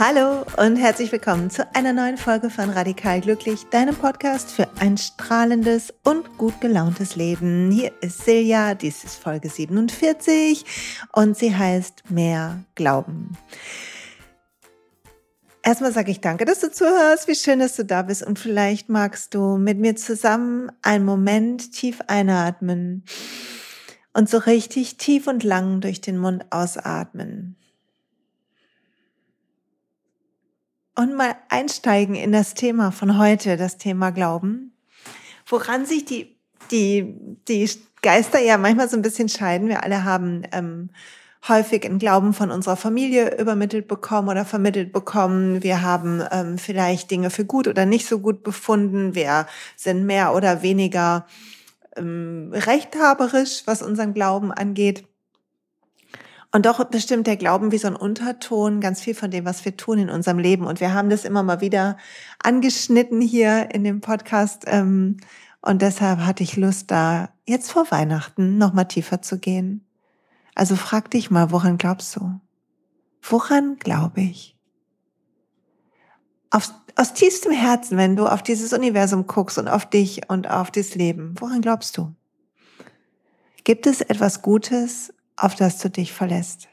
Hallo und herzlich willkommen zu einer neuen Folge von Radikal Glücklich, deinem Podcast für ein strahlendes und gut gelauntes Leben. Hier ist Silja, dies ist Folge 47 und sie heißt Mehr Glauben. Erstmal sage ich danke, dass du zuhörst. Wie schön, dass du da bist. Und vielleicht magst du mit mir zusammen einen Moment tief einatmen und so richtig tief und lang durch den Mund ausatmen. Und mal einsteigen in das Thema von heute, das Thema Glauben, woran sich die, die, die Geister ja manchmal so ein bisschen scheiden. Wir alle haben ähm, häufig einen Glauben von unserer Familie übermittelt bekommen oder vermittelt bekommen. Wir haben ähm, vielleicht Dinge für gut oder nicht so gut befunden. Wir sind mehr oder weniger ähm, rechthaberisch, was unseren Glauben angeht. Und doch bestimmt der Glauben wie so ein Unterton ganz viel von dem, was wir tun in unserem Leben. Und wir haben das immer mal wieder angeschnitten hier in dem Podcast. Ähm, und deshalb hatte ich Lust, da jetzt vor Weihnachten noch mal tiefer zu gehen. Also frag dich mal, woran glaubst du? Woran glaube ich? Auf, aus tiefstem Herzen, wenn du auf dieses Universum guckst und auf dich und auf das Leben, woran glaubst du? Gibt es etwas Gutes auf das du dich verlässt.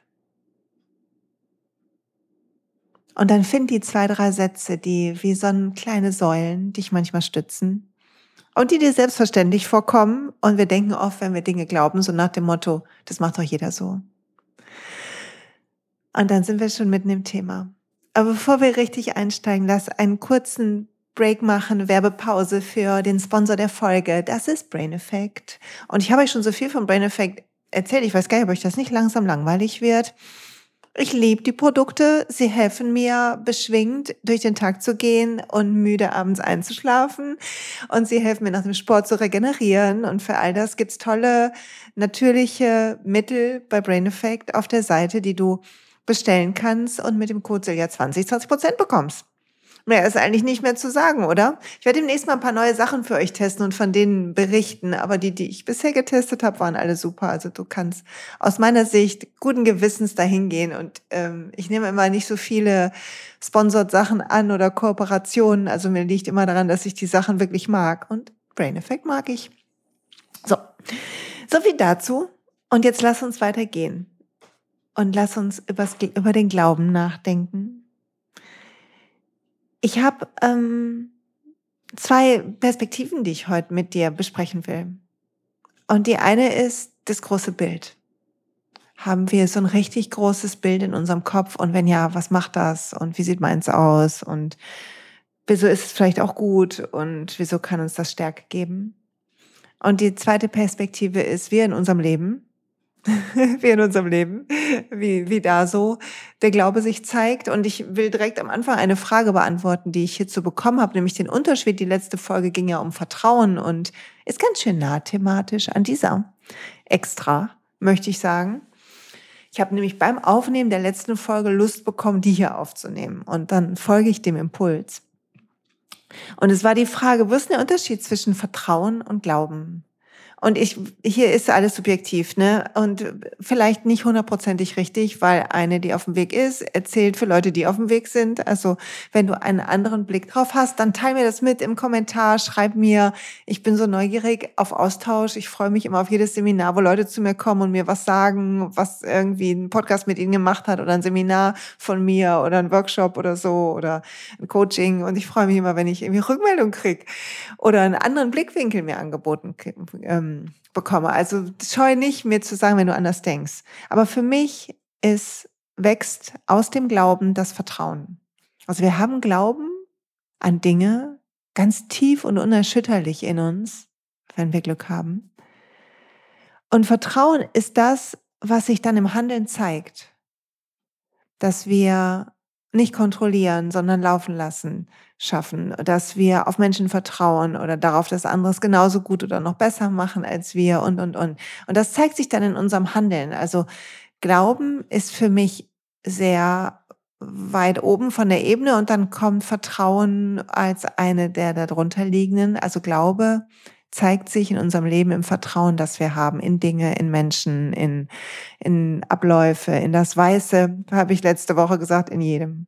Und dann find die zwei, drei Sätze, die wie so kleine Säulen dich manchmal stützen und die dir selbstverständlich vorkommen. Und wir denken oft, wenn wir Dinge glauben, so nach dem Motto, das macht doch jeder so. Und dann sind wir schon mitten im Thema. Aber bevor wir richtig einsteigen, lass einen kurzen Break machen, Werbepause für den Sponsor der Folge. Das ist Brain Effect. Und ich habe euch schon so viel von Brain Effect erzählt, ich weiß gar nicht, ob euch das nicht langsam langweilig wird. Ich liebe die Produkte. Sie helfen mir, beschwingt durch den Tag zu gehen und müde abends einzuschlafen. Und sie helfen mir nach dem Sport zu regenerieren. Und für all das gibt's tolle, natürliche Mittel bei Brain Effect auf der Seite, die du bestellen kannst und mit dem Code Silja 20 20 Prozent bekommst. Mehr ist eigentlich nicht mehr zu sagen, oder? Ich werde demnächst mal ein paar neue Sachen für euch testen und von denen berichten. Aber die, die ich bisher getestet habe, waren alle super. Also du kannst aus meiner Sicht guten Gewissens dahin gehen. Und ähm, ich nehme immer nicht so viele Sponsored Sachen an oder Kooperationen. Also mir liegt immer daran, dass ich die Sachen wirklich mag. Und Brain Effect mag ich. So, so viel dazu. Und jetzt lass uns weitergehen. Und lass uns über den Glauben nachdenken ich habe ähm, zwei Perspektiven, die ich heute mit dir besprechen will. Und die eine ist das große Bild. Haben wir so ein richtig großes Bild in unserem Kopf? Und wenn ja, was macht das? Und wie sieht meins aus? Und wieso ist es vielleicht auch gut? Und wieso kann uns das Stärke geben? Und die zweite Perspektive ist, wir in unserem Leben wie in unserem Leben, wie, wie da so der Glaube sich zeigt. Und ich will direkt am Anfang eine Frage beantworten, die ich hierzu bekommen habe, nämlich den Unterschied. Die letzte Folge ging ja um Vertrauen und ist ganz schön nah thematisch an dieser extra, möchte ich sagen. Ich habe nämlich beim Aufnehmen der letzten Folge Lust bekommen, die hier aufzunehmen. Und dann folge ich dem Impuls. Und es war die Frage, wo ist der Unterschied zwischen Vertrauen und Glauben? Und ich, hier ist alles subjektiv, ne? Und vielleicht nicht hundertprozentig richtig, weil eine, die auf dem Weg ist, erzählt für Leute, die auf dem Weg sind. Also, wenn du einen anderen Blick drauf hast, dann teil mir das mit im Kommentar, schreib mir. Ich bin so neugierig auf Austausch. Ich freue mich immer auf jedes Seminar, wo Leute zu mir kommen und mir was sagen, was irgendwie ein Podcast mit ihnen gemacht hat oder ein Seminar von mir oder ein Workshop oder so oder ein Coaching. Und ich freue mich immer, wenn ich irgendwie Rückmeldung krieg oder einen anderen Blickwinkel mir angeboten ähm, bekomme. Also scheu nicht, mir zu sagen, wenn du anders denkst. Aber für mich ist, wächst aus dem Glauben das Vertrauen. Also wir haben Glauben an Dinge ganz tief und unerschütterlich in uns, wenn wir Glück haben. Und Vertrauen ist das, was sich dann im Handeln zeigt. Dass wir nicht kontrollieren, sondern laufen lassen schaffen, dass wir auf Menschen vertrauen oder darauf, dass andere es genauso gut oder noch besser machen als wir und, und, und. Und das zeigt sich dann in unserem Handeln. Also Glauben ist für mich sehr weit oben von der Ebene und dann kommt Vertrauen als eine der darunter liegenden. Also Glaube zeigt sich in unserem Leben im Vertrauen, das wir haben in Dinge, in Menschen, in, in Abläufe, in das Weiße, habe ich letzte Woche gesagt, in jedem.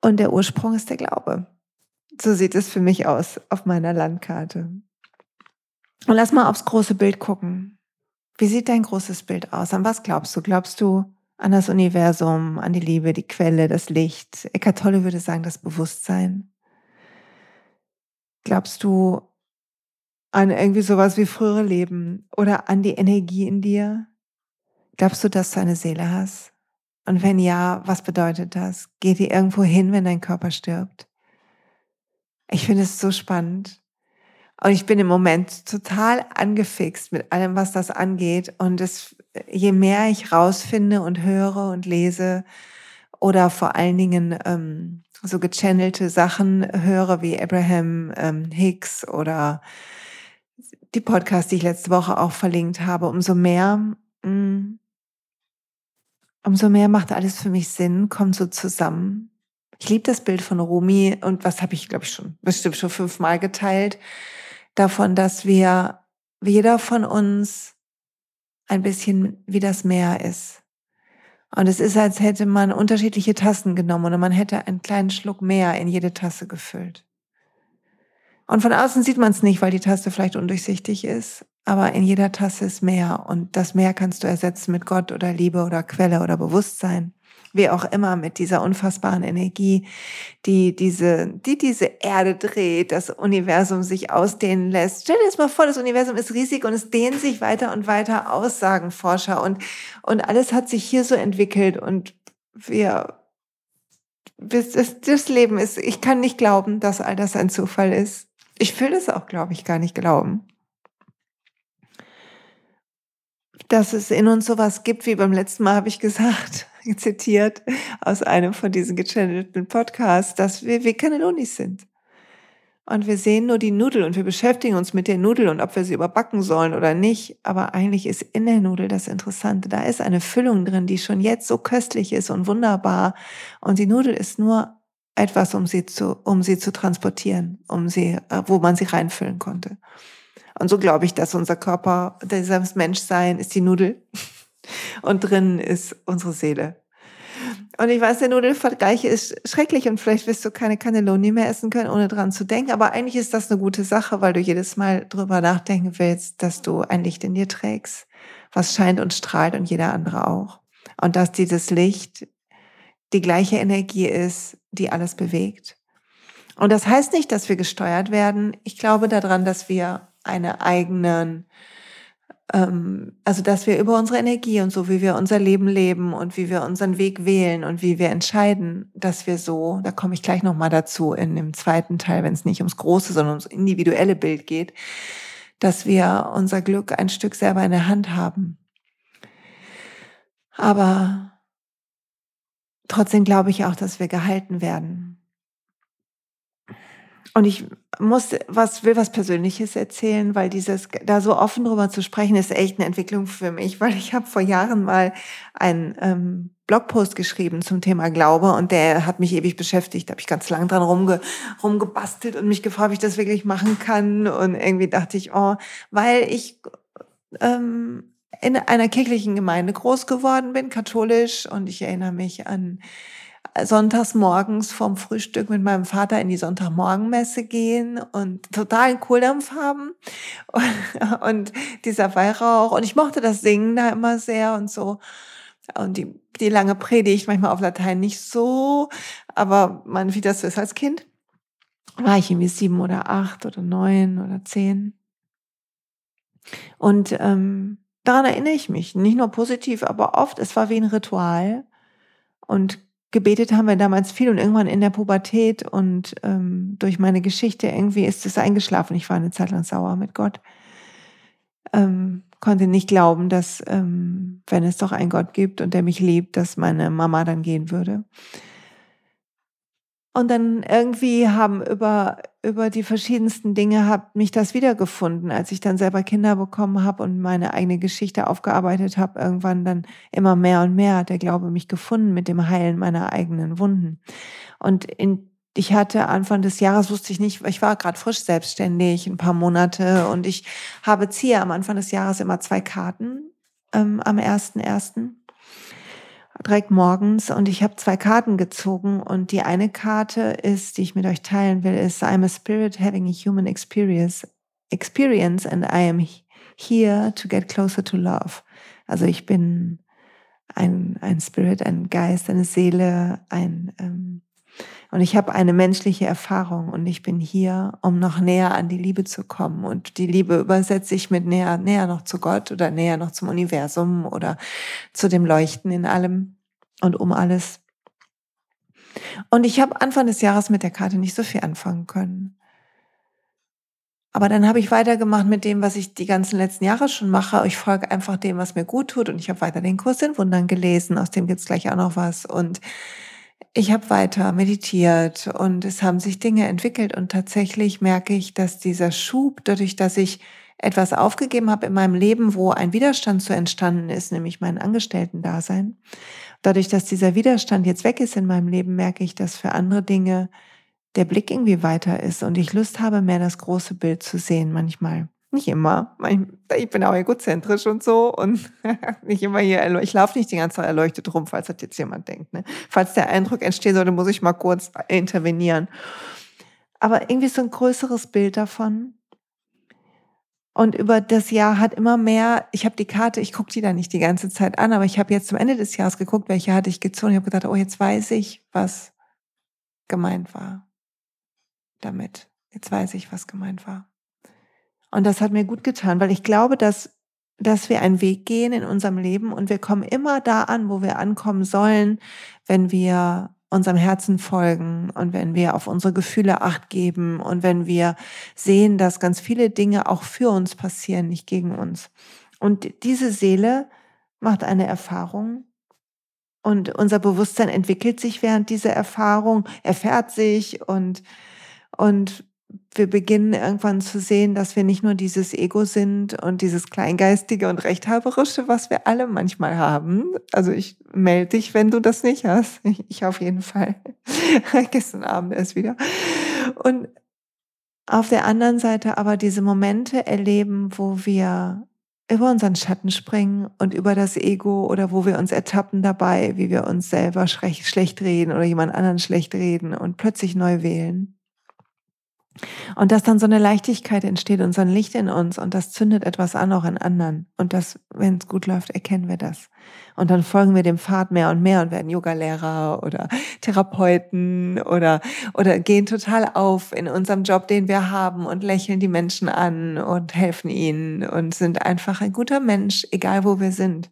Und der Ursprung ist der Glaube. So sieht es für mich aus auf meiner Landkarte. Und lass mal aufs große Bild gucken. Wie sieht dein großes Bild aus? An was glaubst du? Glaubst du an das Universum, an die Liebe, die Quelle, das Licht? Eckart Tolle würde sagen, das Bewusstsein. Glaubst du an irgendwie sowas wie frühere Leben oder an die Energie in dir? Glaubst du, dass du eine Seele hast? Und wenn ja, was bedeutet das? Geht die irgendwo hin, wenn dein Körper stirbt? Ich finde es so spannend. Und ich bin im Moment total angefixt mit allem, was das angeht. Und es, je mehr ich rausfinde und höre und lese oder vor allen Dingen ähm, so gechannelte Sachen höre wie Abraham ähm, Hicks oder die Podcasts, die ich letzte Woche auch verlinkt habe, umso mehr, mh, mm, umso mehr macht alles für mich Sinn, kommt so zusammen. Ich liebe das Bild von Rumi und was habe ich, glaube ich, schon bestimmt schon fünfmal geteilt, davon, dass wir, jeder von uns ein bisschen wie das Meer ist. Und es ist, als hätte man unterschiedliche Tassen genommen und man hätte einen kleinen Schluck mehr in jede Tasse gefüllt. Und von außen sieht man es nicht, weil die Tasse vielleicht undurchsichtig ist. Aber in jeder Tasse ist Meer. Und das Meer kannst du ersetzen mit Gott oder Liebe oder Quelle oder Bewusstsein. Wie auch immer, mit dieser unfassbaren Energie, die diese, die diese Erde dreht, das Universum sich ausdehnen lässt. Stell dir das mal vor, das Universum ist riesig und es dehnt sich weiter und weiter aus, sagen Forscher. Und, und alles hat sich hier so entwickelt und wir, das, das Leben ist, ich kann nicht glauben, dass all das ein Zufall ist. Ich will es auch, glaube ich, gar nicht glauben. Dass es in uns sowas gibt, wie beim letzten Mal habe ich gesagt, zitiert aus einem von diesen gechannelten Podcasts, dass wir wie Cannellonis sind. Und wir sehen nur die Nudel und wir beschäftigen uns mit der Nudel und ob wir sie überbacken sollen oder nicht. Aber eigentlich ist in der Nudel das Interessante. Da ist eine Füllung drin, die schon jetzt so köstlich ist und wunderbar. Und die Nudel ist nur etwas, um sie zu, um sie zu transportieren, um sie, äh, wo man sie reinfüllen konnte. Und so glaube ich, dass unser Körper, dieses Menschsein ist die Nudel und drin ist unsere Seele. Und ich weiß, der Nudelvergleich ist schrecklich und vielleicht wirst du keine Cannelloni mehr essen können, ohne dran zu denken. Aber eigentlich ist das eine gute Sache, weil du jedes Mal drüber nachdenken willst, dass du ein Licht in dir trägst, was scheint und strahlt und jeder andere auch. Und dass dieses Licht die gleiche Energie ist, die alles bewegt. Und das heißt nicht, dass wir gesteuert werden. Ich glaube daran, dass wir eine eigenen, ähm, also dass wir über unsere Energie und so, wie wir unser Leben leben und wie wir unseren Weg wählen und wie wir entscheiden, dass wir so, da komme ich gleich nochmal dazu in dem zweiten Teil, wenn es nicht ums große, sondern ums individuelle Bild geht, dass wir unser Glück ein Stück selber in der Hand haben. Aber Trotzdem glaube ich auch, dass wir gehalten werden. Und ich muss was, will was Persönliches erzählen, weil dieses, da so offen drüber zu sprechen, ist echt eine Entwicklung für mich, weil ich habe vor Jahren mal einen ähm, Blogpost geschrieben zum Thema Glaube und der hat mich ewig beschäftigt. Da habe ich ganz lang dran rumge, rumgebastelt und mich gefragt, ob ich das wirklich machen kann. Und irgendwie dachte ich, oh, weil ich ähm, in einer kirchlichen Gemeinde groß geworden bin, katholisch, und ich erinnere mich an sonntags morgens vorm Frühstück mit meinem Vater in die Sonntagmorgenmesse gehen und totalen Kohldampf haben und, dieser Weihrauch. Und ich mochte das Singen da immer sehr und so. Und die, die lange Predigt, manchmal auf Latein nicht so, aber man, wie das ist als Kind, war ich irgendwie sieben oder acht oder neun oder zehn. Und ähm, daran erinnere ich mich. Nicht nur positiv, aber oft, es war wie ein Ritual. Und gebetet haben wir damals viel und irgendwann in der Pubertät und ähm, durch meine Geschichte irgendwie ist es eingeschlafen. Ich war eine Zeit lang sauer mit Gott. Ähm, konnte nicht glauben, dass, ähm, wenn es doch einen Gott gibt und der mich liebt, dass meine Mama dann gehen würde. Und dann irgendwie haben über, über die verschiedensten Dinge hat mich das wiedergefunden, als ich dann selber Kinder bekommen habe und meine eigene Geschichte aufgearbeitet habe. Irgendwann dann immer mehr und mehr hat der Glaube mich gefunden mit dem Heilen meiner eigenen Wunden. Und in, ich hatte Anfang des Jahres, wusste ich nicht, ich war gerade frisch selbstständig, ein paar Monate und ich habe ziehe am Anfang des Jahres immer zwei Karten ähm, am ersten ersten direkt morgens und ich habe zwei Karten gezogen und die eine Karte ist, die ich mit euch teilen will, ist I'm a spirit having a human experience, experience and I am here to get closer to love. Also ich bin ein, ein Spirit, ein Geist, eine Seele, ein ähm, und ich habe eine menschliche Erfahrung und ich bin hier, um noch näher an die Liebe zu kommen. Und die Liebe übersetze ich mit näher, näher noch zu Gott oder näher noch zum Universum oder zu dem Leuchten in allem und um alles. Und ich habe Anfang des Jahres mit der Karte nicht so viel anfangen können. Aber dann habe ich weitergemacht mit dem, was ich die ganzen letzten Jahre schon mache. Ich folge einfach dem, was mir gut tut. Und ich habe weiter den Kurs in Wundern gelesen. Aus dem gibt's gleich auch noch was. Und ich habe weiter meditiert und es haben sich Dinge entwickelt. Und tatsächlich merke ich, dass dieser Schub, dadurch, dass ich etwas aufgegeben habe in meinem Leben, wo ein Widerstand so entstanden ist, nämlich mein Angestellten-Dasein, dadurch, dass dieser Widerstand jetzt weg ist in meinem Leben, merke ich, dass für andere Dinge der Blick irgendwie weiter ist und ich Lust habe, mehr das große Bild zu sehen manchmal. Nicht immer. Ich bin auch egozentrisch und so und nicht immer hier, ich laufe nicht die ganze Zeit erleuchtet rum, falls das jetzt jemand denkt. Ne? Falls der Eindruck entstehen sollte, muss ich mal kurz intervenieren. Aber irgendwie so ein größeres Bild davon. Und über das Jahr hat immer mehr, ich habe die Karte, ich gucke die da nicht die ganze Zeit an, aber ich habe jetzt zum Ende des Jahres geguckt, welche hatte ich gezogen. Ich habe gedacht, oh, jetzt weiß ich, was gemeint war damit. Jetzt weiß ich, was gemeint war. Und das hat mir gut getan, weil ich glaube, dass, dass wir einen Weg gehen in unserem Leben und wir kommen immer da an, wo wir ankommen sollen, wenn wir unserem Herzen folgen und wenn wir auf unsere Gefühle acht geben und wenn wir sehen, dass ganz viele Dinge auch für uns passieren, nicht gegen uns. Und diese Seele macht eine Erfahrung und unser Bewusstsein entwickelt sich während dieser Erfahrung, erfährt sich und und wir beginnen irgendwann zu sehen, dass wir nicht nur dieses Ego sind und dieses Kleingeistige und Rechthaberische, was wir alle manchmal haben. Also ich melde dich, wenn du das nicht hast. Ich auf jeden Fall. Gestern Abend erst wieder. Und auf der anderen Seite aber diese Momente erleben, wo wir über unseren Schatten springen und über das Ego oder wo wir uns ertappen dabei, wie wir uns selber schlecht reden oder jemand anderen schlecht reden und plötzlich neu wählen. Und dass dann so eine Leichtigkeit entsteht und so ein Licht in uns und das zündet etwas an auch in anderen. Und das, wenn es gut läuft, erkennen wir das. Und dann folgen wir dem Pfad mehr und mehr und werden Yogalehrer oder Therapeuten oder, oder gehen total auf in unserem Job, den wir haben und lächeln die Menschen an und helfen ihnen und sind einfach ein guter Mensch, egal wo wir sind.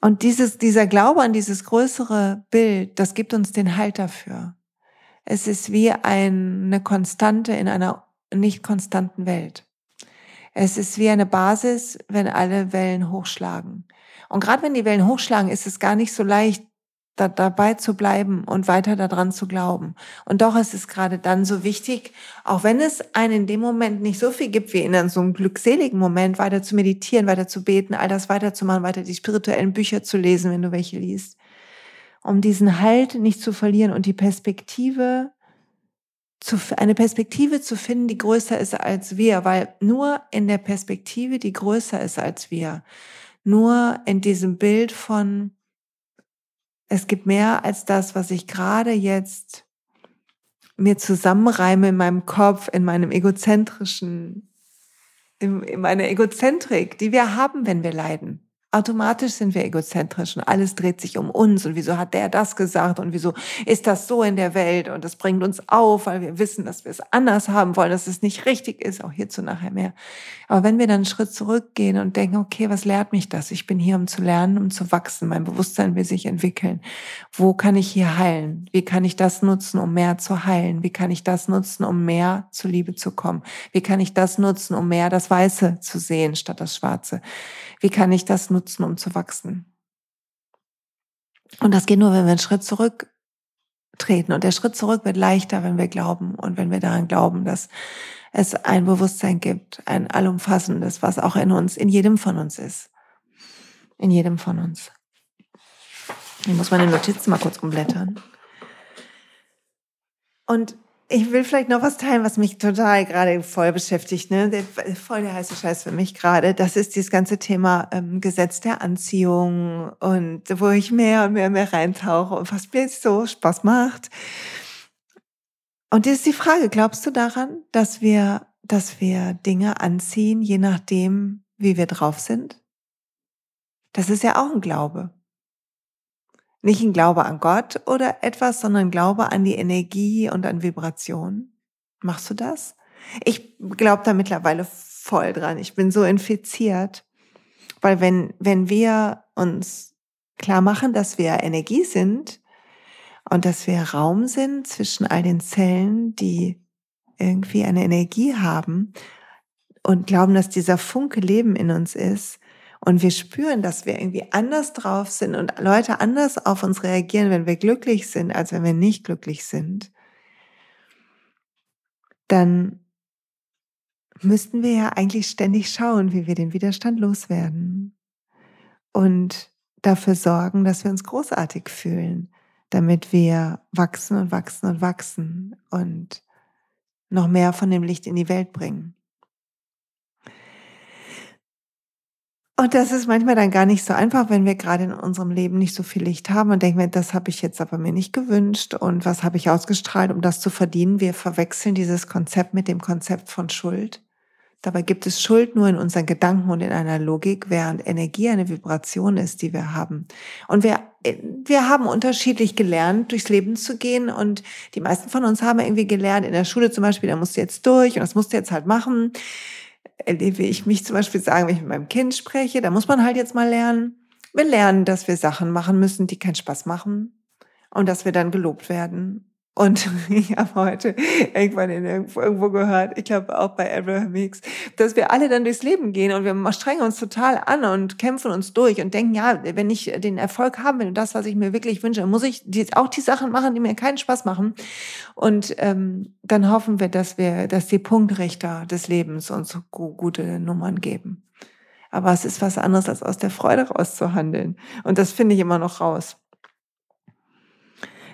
Und dieses, dieser Glaube an dieses größere Bild, das gibt uns den Halt dafür. Es ist wie eine Konstante in einer nicht konstanten Welt. Es ist wie eine Basis, wenn alle Wellen hochschlagen. Und gerade wenn die Wellen hochschlagen, ist es gar nicht so leicht, da, dabei zu bleiben und weiter daran zu glauben. Und doch ist es gerade dann so wichtig, auch wenn es einen in dem Moment nicht so viel gibt wie in so einem glückseligen Moment, weiter zu meditieren, weiter zu beten, all das weiterzumachen, weiter die spirituellen Bücher zu lesen, wenn du welche liest um diesen Halt nicht zu verlieren und die Perspektive zu, eine Perspektive zu finden, die größer ist als wir, weil nur in der Perspektive, die größer ist als wir, nur in diesem Bild von, es gibt mehr als das, was ich gerade jetzt mir zusammenreime in meinem Kopf, in meinem egozentrischen, in, in meiner Egozentrik, die wir haben, wenn wir leiden. Automatisch sind wir egozentrisch und alles dreht sich um uns und wieso hat der das gesagt und wieso ist das so in der Welt und das bringt uns auf, weil wir wissen, dass wir es anders haben wollen, dass es nicht richtig ist, auch hierzu nachher mehr. Aber wenn wir dann einen Schritt zurückgehen und denken, okay, was lehrt mich das? Ich bin hier, um zu lernen, um zu wachsen, mein Bewusstsein will sich entwickeln. Wo kann ich hier heilen? Wie kann ich das nutzen, um mehr zu heilen? Wie kann ich das nutzen, um mehr zur Liebe zu kommen? Wie kann ich das nutzen, um mehr das Weiße zu sehen statt das Schwarze? Wie kann ich das nutzen, um zu wachsen? Und das geht nur, wenn wir einen Schritt zurück treten. Und der Schritt zurück wird leichter, wenn wir glauben und wenn wir daran glauben, dass es ein Bewusstsein gibt, ein allumfassendes, was auch in uns, in jedem von uns ist. In jedem von uns. Ich muss meine Notizen mal kurz umblättern. Und ich will vielleicht noch was teilen, was mich total gerade voll beschäftigt, ne? Der, voll der heiße Scheiß für mich gerade. Das ist dieses ganze Thema ähm, Gesetz der Anziehung und wo ich mehr und mehr und mehr reintauche und was mir jetzt so Spaß macht. Und jetzt ist die Frage, glaubst du daran, dass wir, dass wir Dinge anziehen, je nachdem, wie wir drauf sind? Das ist ja auch ein Glaube. Nicht ein Glaube an Gott oder etwas, sondern Glaube an die Energie und an Vibration. Machst du das? Ich glaube da mittlerweile voll dran. Ich bin so infiziert, weil wenn, wenn wir uns klar machen, dass wir Energie sind und dass wir Raum sind zwischen all den Zellen, die irgendwie eine Energie haben und glauben, dass dieser Funke Leben in uns ist, und wir spüren, dass wir irgendwie anders drauf sind und Leute anders auf uns reagieren, wenn wir glücklich sind, als wenn wir nicht glücklich sind, dann müssten wir ja eigentlich ständig schauen, wie wir den Widerstand loswerden und dafür sorgen, dass wir uns großartig fühlen, damit wir wachsen und wachsen und wachsen und noch mehr von dem Licht in die Welt bringen. Und das ist manchmal dann gar nicht so einfach, wenn wir gerade in unserem Leben nicht so viel Licht haben und denken, das habe ich jetzt aber mir nicht gewünscht und was habe ich ausgestrahlt, um das zu verdienen. Wir verwechseln dieses Konzept mit dem Konzept von Schuld. Dabei gibt es Schuld nur in unseren Gedanken und in einer Logik, während Energie eine Vibration ist, die wir haben. Und wir, wir haben unterschiedlich gelernt, durchs Leben zu gehen. Und die meisten von uns haben irgendwie gelernt, in der Schule zum Beispiel, da musst du jetzt durch und das musst du jetzt halt machen erlebe ich mich zum Beispiel sagen, wenn ich mit meinem Kind spreche, da muss man halt jetzt mal lernen. Wir lernen, dass wir Sachen machen müssen, die keinen Spaß machen und dass wir dann gelobt werden und ich habe heute irgendwann in irgendwo, irgendwo gehört, ich glaube auch bei Abraham Hicks, dass wir alle dann durchs Leben gehen und wir strengen uns total an und kämpfen uns durch und denken, ja, wenn ich den Erfolg haben will und das, was ich mir wirklich wünsche, muss ich auch die Sachen machen, die mir keinen Spaß machen. Und ähm, dann hoffen wir, dass wir, dass die Punktrichter des Lebens uns gute Nummern geben. Aber es ist was anderes, als aus der Freude rauszuhandeln. Und das finde ich immer noch raus.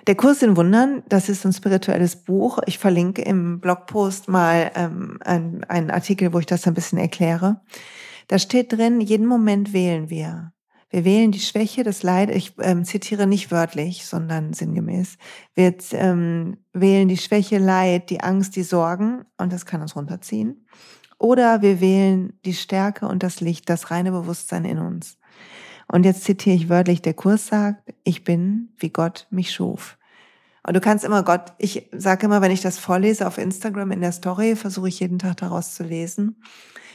Der Kurs in Wundern, das ist ein spirituelles Buch. Ich verlinke im Blogpost mal ähm, einen, einen Artikel, wo ich das ein bisschen erkläre. Da steht drin, jeden Moment wählen wir. Wir wählen die Schwäche, das Leid. Ich ähm, zitiere nicht wörtlich, sondern sinngemäß. Wir ähm, wählen die Schwäche, Leid, die Angst, die Sorgen und das kann uns runterziehen. Oder wir wählen die Stärke und das Licht, das reine Bewusstsein in uns. Und jetzt zitiere ich wörtlich, der Kurs sagt, ich bin, wie Gott mich schuf. Und du kannst immer Gott, ich sage immer, wenn ich das vorlese auf Instagram in der Story, versuche ich jeden Tag daraus zu lesen.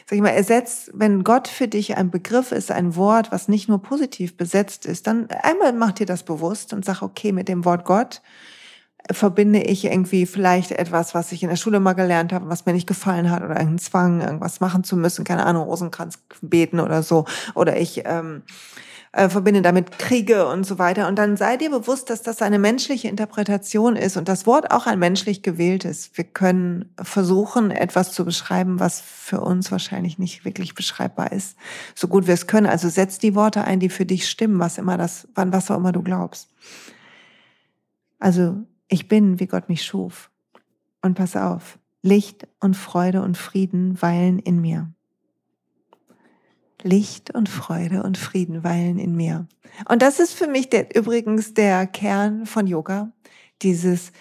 Sag ich mal, ersetzt, wenn Gott für dich ein Begriff ist, ein Wort, was nicht nur positiv besetzt ist, dann einmal mach dir das bewusst und sag, okay, mit dem Wort Gott verbinde ich irgendwie vielleicht etwas, was ich in der Schule mal gelernt habe, was mir nicht gefallen hat oder einen Zwang, irgendwas machen zu müssen, keine Ahnung, Rosenkranz beten oder so. Oder ich ähm, äh, verbinde damit Kriege und so weiter. Und dann sei dir bewusst, dass das eine menschliche Interpretation ist und das Wort auch ein menschlich gewählt ist. Wir können versuchen, etwas zu beschreiben, was für uns wahrscheinlich nicht wirklich beschreibbar ist, so gut wir es können. Also setz die Worte ein, die für dich stimmen, was immer das, wann was auch immer du glaubst. Also ich bin, wie Gott mich schuf. Und pass auf, Licht und Freude und Frieden weilen in mir. Licht und Freude und Frieden weilen in mir. Und das ist für mich der, übrigens der Kern von Yoga. Dieses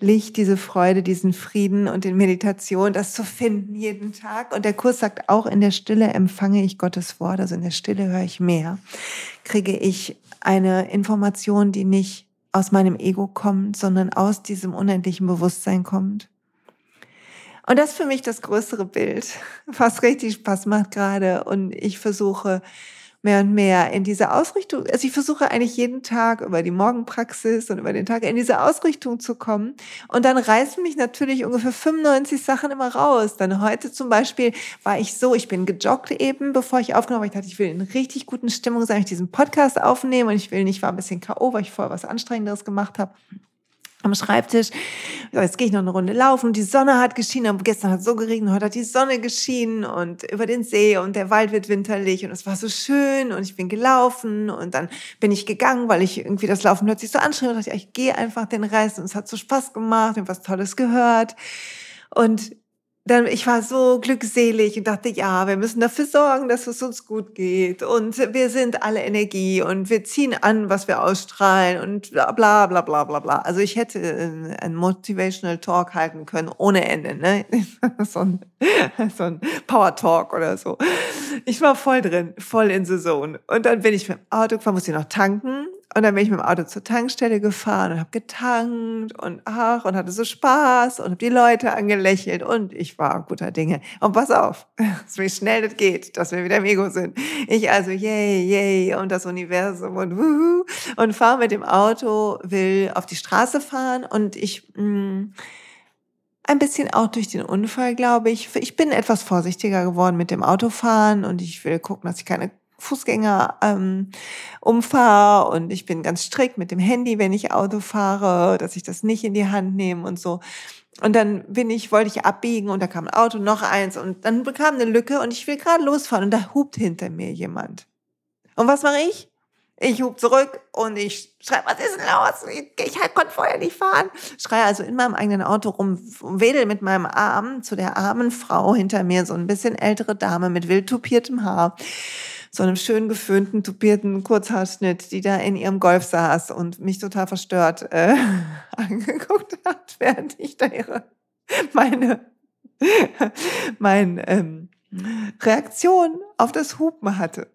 Licht, diese Freude, diesen Frieden und in Meditation, das zu finden jeden Tag. Und der Kurs sagt auch, in der Stille empfange ich Gottes Wort, also in der Stille höre ich mehr, kriege ich eine Information, die nicht aus meinem Ego kommt, sondern aus diesem unendlichen Bewusstsein kommt. Und das ist für mich das größere Bild, was richtig Spaß macht gerade. Und ich versuche mehr und mehr in diese Ausrichtung, also ich versuche eigentlich jeden Tag über die Morgenpraxis und über den Tag in diese Ausrichtung zu kommen. Und dann reißen mich natürlich ungefähr 95 Sachen immer raus. Dann heute zum Beispiel war ich so, ich bin gejoggt eben, bevor ich aufgenommen habe. Ich dachte, ich will in richtig guten Stimmung sein, ich diesen Podcast aufnehmen und ich will nicht, war ein bisschen K.O., weil ich vorher was Anstrengenderes gemacht habe. Am Schreibtisch. Jetzt gehe ich noch eine Runde laufen und die Sonne hat geschienen. Gestern hat es so geregnet, heute hat die Sonne geschienen und über den See und der Wald wird winterlich und es war so schön und ich bin gelaufen und dann bin ich gegangen, weil ich irgendwie das Laufen plötzlich so anstrengend und dachte, ich gehe einfach den Rest und es hat so Spaß gemacht, ich habe was Tolles gehört und dann, ich war so glückselig und dachte, ja, wir müssen dafür sorgen, dass es uns gut geht. Und wir sind alle Energie und wir ziehen an, was wir ausstrahlen und bla bla bla bla bla bla. Also ich hätte einen Motivational Talk halten können ohne Ende, ne? so, ein, so ein Power Talk oder so. Ich war voll drin, voll in Saison. Und dann bin ich mit dem Auto gefahren, musste ich noch tanken und dann bin ich mit dem Auto zur Tankstelle gefahren und habe getankt und ach und hatte so Spaß und habe die Leute angelächelt und ich war guter Dinge. Und pass auf, wie schnell das geht, dass wir wieder im Ego sind. Ich also yay, yay und das Universum und wuhu und fahre mit dem Auto, will auf die Straße fahren und ich mh, mm, ein bisschen auch durch den Unfall, glaube ich. Ich bin etwas vorsichtiger geworden mit dem Autofahren und ich will gucken, dass ich keine Fußgänger ähm, umfahre und ich bin ganz strikt mit dem Handy, wenn ich Auto fahre, dass ich das nicht in die Hand nehme und so. Und dann bin ich, wollte ich abbiegen und da kam ein Auto, noch eins und dann bekam eine Lücke und ich will gerade losfahren und da hupt hinter mir jemand. Und was mache ich? Ich hub zurück und ich schreibe, was ist denn los? Ich, ich halt, konnte vorher nicht fahren. Schreie also in meinem eigenen Auto rum, wedel mit meinem Arm zu der armen Frau hinter mir, so ein bisschen ältere Dame mit wild tupiertem Haar so einem schön geföhnten, tupierten Kurzhaarschnitt, die da in ihrem Golf saß und mich total verstört äh, angeguckt hat, während ich da ihre, meine, meine ähm, Reaktion auf das Hupen hatte.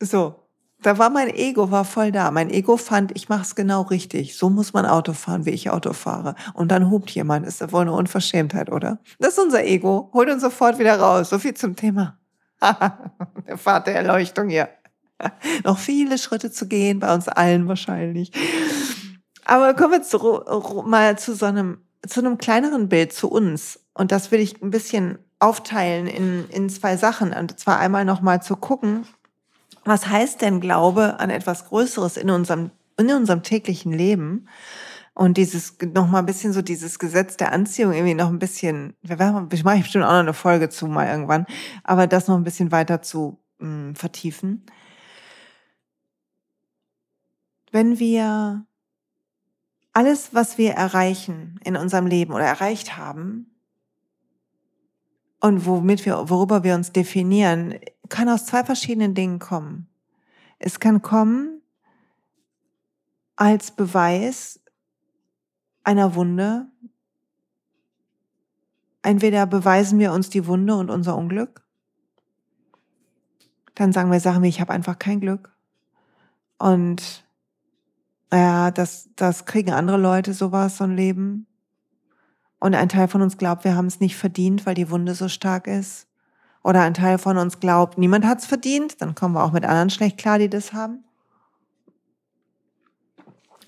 So, da war mein Ego war voll da. Mein Ego fand, ich mache es genau richtig. So muss man Auto fahren, wie ich Auto fahre. Und dann hupt jemand. Ist ja wohl eine Unverschämtheit, oder? Das ist unser Ego. Holt uns sofort wieder raus. So viel zum Thema. der Pfad der Erleuchtung hier. Noch viele Schritte zu gehen, bei uns allen wahrscheinlich. Aber kommen wir zu, mal zu so einem, zu einem kleineren Bild, zu uns. Und das will ich ein bisschen aufteilen in, in zwei Sachen. Und zwar einmal nochmal zu gucken, was heißt denn Glaube an etwas Größeres in unserem, in unserem täglichen Leben? Und dieses, noch mal ein bisschen so dieses Gesetz der Anziehung irgendwie noch ein bisschen, wir werden, ich mache bestimmt auch noch eine Folge zu mal irgendwann, aber das noch ein bisschen weiter zu mh, hm, vertiefen. Wenn wir alles, was wir erreichen in unserem Leben oder erreicht haben und womit wir, worüber wir uns definieren, kann aus zwei verschiedenen Dingen kommen. Es kann kommen als Beweis einer Wunde. Entweder beweisen wir uns die Wunde und unser Unglück, dann sagen wir Sachen wie, ich habe einfach kein Glück. Und ja, das, das kriegen andere Leute sowas, so ein Leben. Und ein Teil von uns glaubt, wir haben es nicht verdient, weil die Wunde so stark ist. Oder ein Teil von uns glaubt, niemand hat es verdient. Dann kommen wir auch mit anderen schlecht klar, die das haben.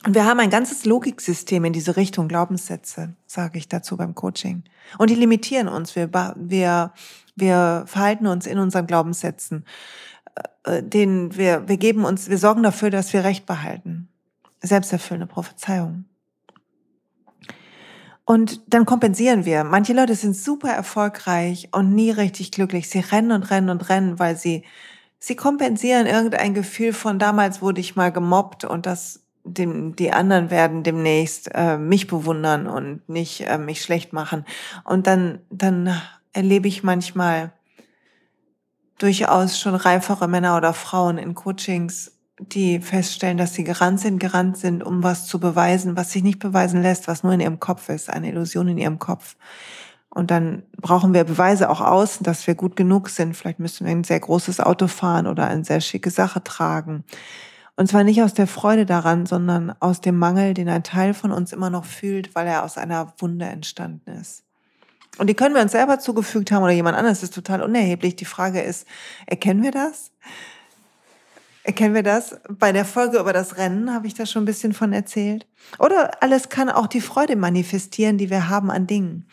Und wir haben ein ganzes Logiksystem in diese Richtung, Glaubenssätze, sage ich dazu beim Coaching. Und die limitieren uns. Wir, wir, wir verhalten uns in unseren Glaubenssätzen. Äh, den wir, wir geben uns, wir sorgen dafür, dass wir Recht behalten. Selbsterfüllende Prophezeiung. Und dann kompensieren wir. Manche Leute sind super erfolgreich und nie richtig glücklich. Sie rennen und rennen und rennen, weil sie, sie kompensieren irgendein Gefühl von damals wurde ich mal gemobbt und das dem, die anderen werden demnächst äh, mich bewundern und nicht äh, mich schlecht machen. Und dann, dann erlebe ich manchmal durchaus schon reifere Männer oder Frauen in Coachings, die feststellen, dass sie gerannt sind, gerannt sind, um was zu beweisen, was sich nicht beweisen lässt, was nur in ihrem Kopf ist, eine Illusion in ihrem Kopf. Und dann brauchen wir Beweise auch aus, dass wir gut genug sind. Vielleicht müssen wir ein sehr großes Auto fahren oder eine sehr schicke Sache tragen. Und zwar nicht aus der Freude daran, sondern aus dem Mangel, den ein Teil von uns immer noch fühlt, weil er aus einer Wunde entstanden ist. Und die können wir uns selber zugefügt haben oder jemand anderes, ist total unerheblich. Die Frage ist, erkennen wir das? Erkennen wir das? Bei der Folge über das Rennen habe ich da schon ein bisschen von erzählt. Oder alles kann auch die Freude manifestieren, die wir haben an Dingen.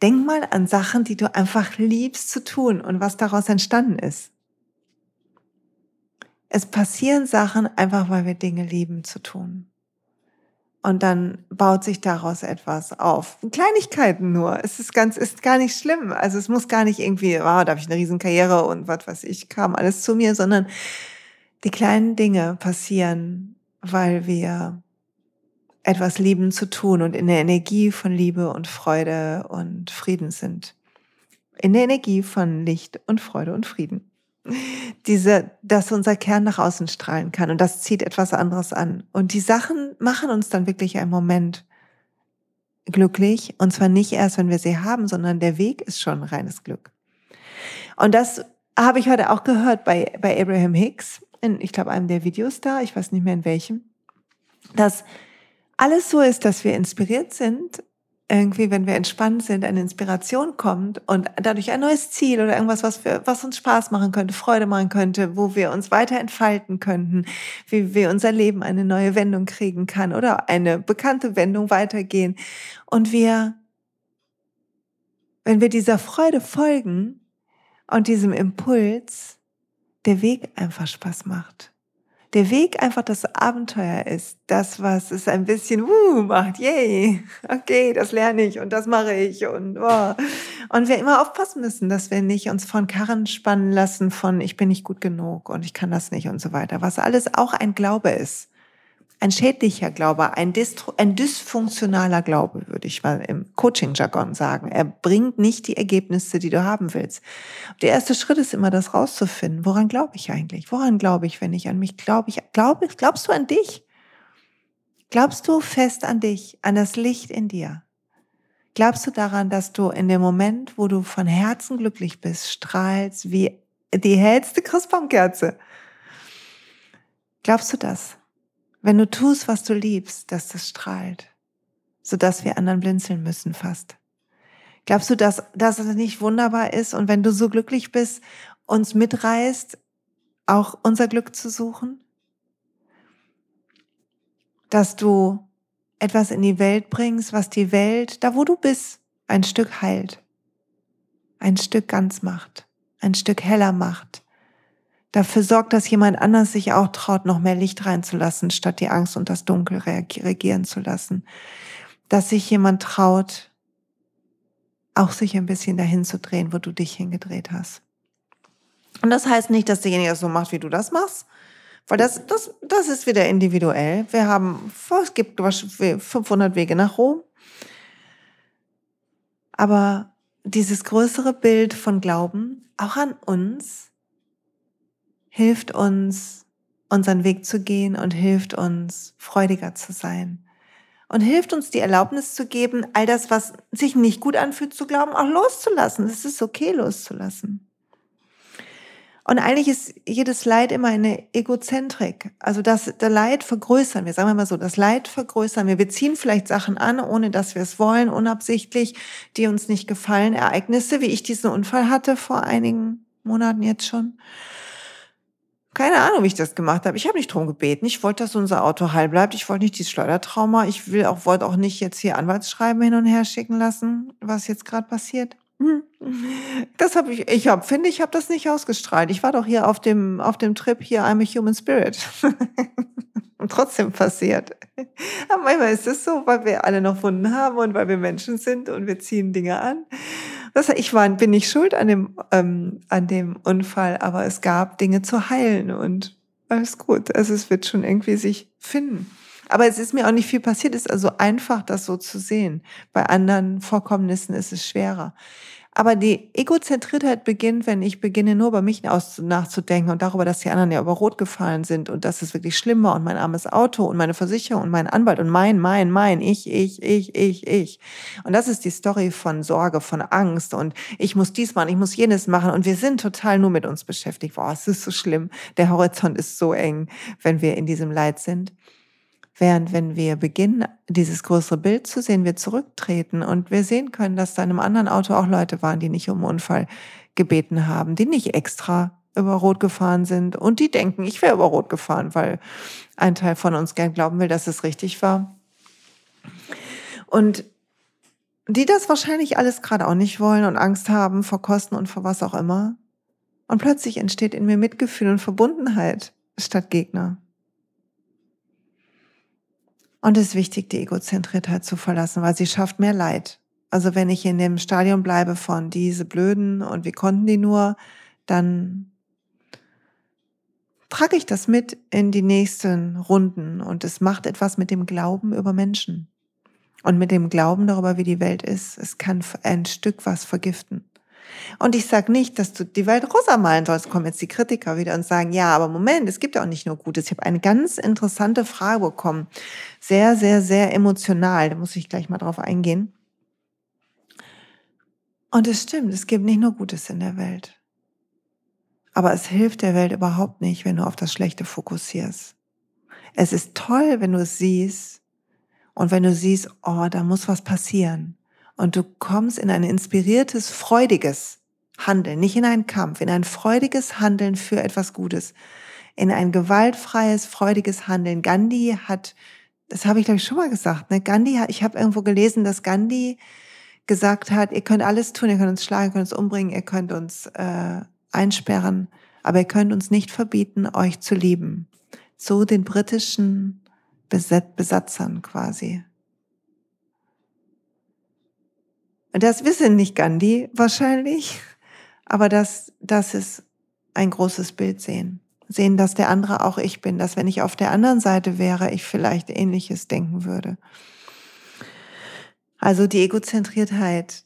Denk mal an Sachen, die du einfach liebst zu tun und was daraus entstanden ist. Es passieren Sachen einfach, weil wir Dinge lieben zu tun. Und dann baut sich daraus etwas auf. Kleinigkeiten nur. Es ist ganz, ist gar nicht schlimm. Also es muss gar nicht irgendwie, wow, da habe ich eine Riesenkarriere und was weiß ich, kam alles zu mir, sondern die kleinen Dinge passieren, weil wir etwas lieben zu tun und in der Energie von Liebe und Freude und Frieden sind. In der Energie von Licht und Freude und Frieden diese, dass unser Kern nach außen strahlen kann und das zieht etwas anderes an. Und die Sachen machen uns dann wirklich einen Moment glücklich und zwar nicht erst, wenn wir sie haben, sondern der Weg ist schon reines Glück. Und das habe ich heute auch gehört bei, bei Abraham Hicks, in, ich glaube, einem der Videos da, ich weiß nicht mehr in welchem, dass alles so ist, dass wir inspiriert sind irgendwie, wenn wir entspannt sind, eine Inspiration kommt und dadurch ein neues Ziel oder irgendwas, was, wir, was uns Spaß machen könnte, Freude machen könnte, wo wir uns weiter entfalten könnten, wie wir unser Leben eine neue Wendung kriegen kann oder eine bekannte Wendung weitergehen. Und wir, wenn wir dieser Freude folgen und diesem Impuls, der Weg einfach Spaß macht der Weg einfach das Abenteuer ist, das, was es ein bisschen uh, macht, yay, okay, das lerne ich und das mache ich und oh. und wir immer aufpassen müssen, dass wir nicht uns von Karren spannen lassen von ich bin nicht gut genug und ich kann das nicht und so weiter, was alles auch ein Glaube ist ein schädlicher Glaube, ein, ein dysfunktionaler Glaube, würde ich mal im Coaching-Jargon sagen. Er bringt nicht die Ergebnisse, die du haben willst. Der erste Schritt ist immer, das rauszufinden. Woran glaube ich eigentlich? Woran glaube ich, wenn ich an mich glaube? Ich glaube, glaubst du an dich? Glaubst du fest an dich, an das Licht in dir? Glaubst du daran, dass du in dem Moment, wo du von Herzen glücklich bist, strahlst wie die hellste Christbaumkerze? Glaubst du das? Wenn du tust, was du liebst, dass das strahlt, sodass wir anderen blinzeln müssen fast. Glaubst du, dass, dass es nicht wunderbar ist und wenn du so glücklich bist, uns mitreißt, auch unser Glück zu suchen? Dass du etwas in die Welt bringst, was die Welt, da wo du bist, ein Stück heilt, ein Stück ganz macht, ein Stück heller macht, dafür sorgt, dass jemand anders sich auch traut, noch mehr Licht reinzulassen, statt die Angst und das Dunkel regieren zu lassen. Dass sich jemand traut, auch sich ein bisschen dahin zu drehen, wo du dich hingedreht hast. Und das heißt nicht, dass derjenige das so macht, wie du das machst, weil das, das, das ist wieder individuell. Wir haben, es gibt 500 Wege nach Rom. Aber dieses größere Bild von Glauben, auch an uns, hilft uns, unseren Weg zu gehen und hilft uns, freudiger zu sein. Und hilft uns die Erlaubnis zu geben, all das, was sich nicht gut anfühlt, zu glauben, auch loszulassen. Es ist okay, loszulassen. Und eigentlich ist jedes Leid immer eine Egozentrik. Also das, der Leid vergrößern wir, sagen wir mal so, das Leid vergrößern wir. Wir ziehen vielleicht Sachen an, ohne dass wir es wollen, unabsichtlich, die uns nicht gefallen. Ereignisse, wie ich diesen Unfall hatte vor einigen Monaten jetzt schon. Keine Ahnung, wie ich das gemacht habe. Ich habe nicht drum gebeten. Ich wollte, dass unser Auto heil bleibt. Ich wollte nicht dieses Schleudertrauma. Ich will auch, wollte auch nicht jetzt hier Anwaltsschreiben hin und her schicken lassen, was jetzt gerade passiert. Das habe ich, ich habe, finde, ich habe das nicht ausgestrahlt. Ich war doch hier auf dem, auf dem Trip hier I'm a Human Spirit. und trotzdem passiert. Aber manchmal ist es so, weil wir alle noch Wunden haben und weil wir Menschen sind und wir ziehen Dinge an. Das, ich war, bin nicht schuld an dem, ähm, an dem Unfall, aber es gab Dinge zu heilen und alles gut. Also es wird schon irgendwie sich finden. Aber es ist mir auch nicht viel passiert. Es ist also einfach, das so zu sehen. Bei anderen Vorkommnissen ist es schwerer. Aber die Egozentriertheit beginnt, wenn ich beginne, nur über mich nachzudenken und darüber, dass die anderen ja über Rot gefallen sind und dass es wirklich schlimm war und mein armes Auto und meine Versicherung und mein Anwalt und mein, mein, mein, ich, ich, ich, ich, ich. Und das ist die Story von Sorge, von Angst und ich muss dies machen, ich muss jenes machen und wir sind total nur mit uns beschäftigt. Boah, es ist so schlimm. Der Horizont ist so eng, wenn wir in diesem Leid sind. Während wenn wir beginnen, dieses größere Bild zu sehen, wir zurücktreten und wir sehen können, dass da in einem anderen Auto auch Leute waren, die nicht um Unfall gebeten haben, die nicht extra über Rot gefahren sind und die denken, ich wäre über Rot gefahren, weil ein Teil von uns gern glauben will, dass es richtig war. Und die das wahrscheinlich alles gerade auch nicht wollen und Angst haben vor Kosten und vor was auch immer. Und plötzlich entsteht in mir Mitgefühl und Verbundenheit statt Gegner. Und es ist wichtig, die Egozentriertheit zu verlassen, weil sie schafft mehr Leid. Also wenn ich in dem Stadion bleibe von diese Blöden und wie konnten die nur, dann trage ich das mit in die nächsten Runden und es macht etwas mit dem Glauben über Menschen und mit dem Glauben darüber, wie die Welt ist. Es kann ein Stück was vergiften. Und ich sage nicht, dass du die Welt rosa malen sollst. Kommen jetzt die Kritiker wieder und sagen, ja, aber Moment, es gibt ja auch nicht nur Gutes. Ich habe eine ganz interessante Frage bekommen. Sehr, sehr, sehr emotional. Da muss ich gleich mal drauf eingehen. Und es stimmt, es gibt nicht nur Gutes in der Welt. Aber es hilft der Welt überhaupt nicht, wenn du auf das Schlechte fokussierst. Es ist toll, wenn du es siehst und wenn du siehst, oh, da muss was passieren und du kommst in ein inspiriertes, freudiges Handeln, nicht in einen Kampf, in ein freudiges Handeln für etwas Gutes, in ein gewaltfreies, freudiges Handeln. Gandhi hat, das habe ich glaube ich schon mal gesagt, ne? Gandhi hat, ich habe irgendwo gelesen, dass Gandhi gesagt hat, ihr könnt alles tun, ihr könnt uns schlagen, ihr könnt uns umbringen, ihr könnt uns äh, einsperren, aber ihr könnt uns nicht verbieten, euch zu lieben. So den britischen Besatzern quasi. Und das wissen nicht Gandhi wahrscheinlich, aber dass, dass es ein großes Bild sehen. Sehen, dass der andere auch ich bin, dass wenn ich auf der anderen Seite wäre, ich vielleicht ähnliches denken würde. Also die Egozentriertheit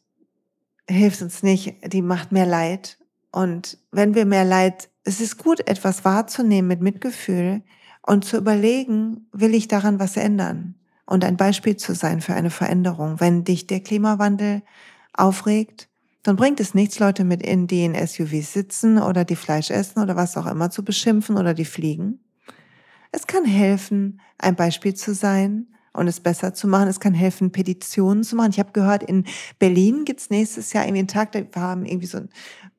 hilft uns nicht, die macht mehr Leid. Und wenn wir mehr Leid, es ist gut, etwas wahrzunehmen mit Mitgefühl und zu überlegen, will ich daran was ändern? Und ein Beispiel zu sein für eine Veränderung. Wenn dich der Klimawandel aufregt, dann bringt es nichts, Leute mit in den SUVs sitzen oder die Fleisch essen oder was auch immer zu beschimpfen oder die fliegen. Es kann helfen, ein Beispiel zu sein und es besser zu machen. Es kann helfen, Petitionen zu machen. Ich habe gehört, in Berlin gibt's nächstes Jahr irgendwie einen Tag, da haben irgendwie so ein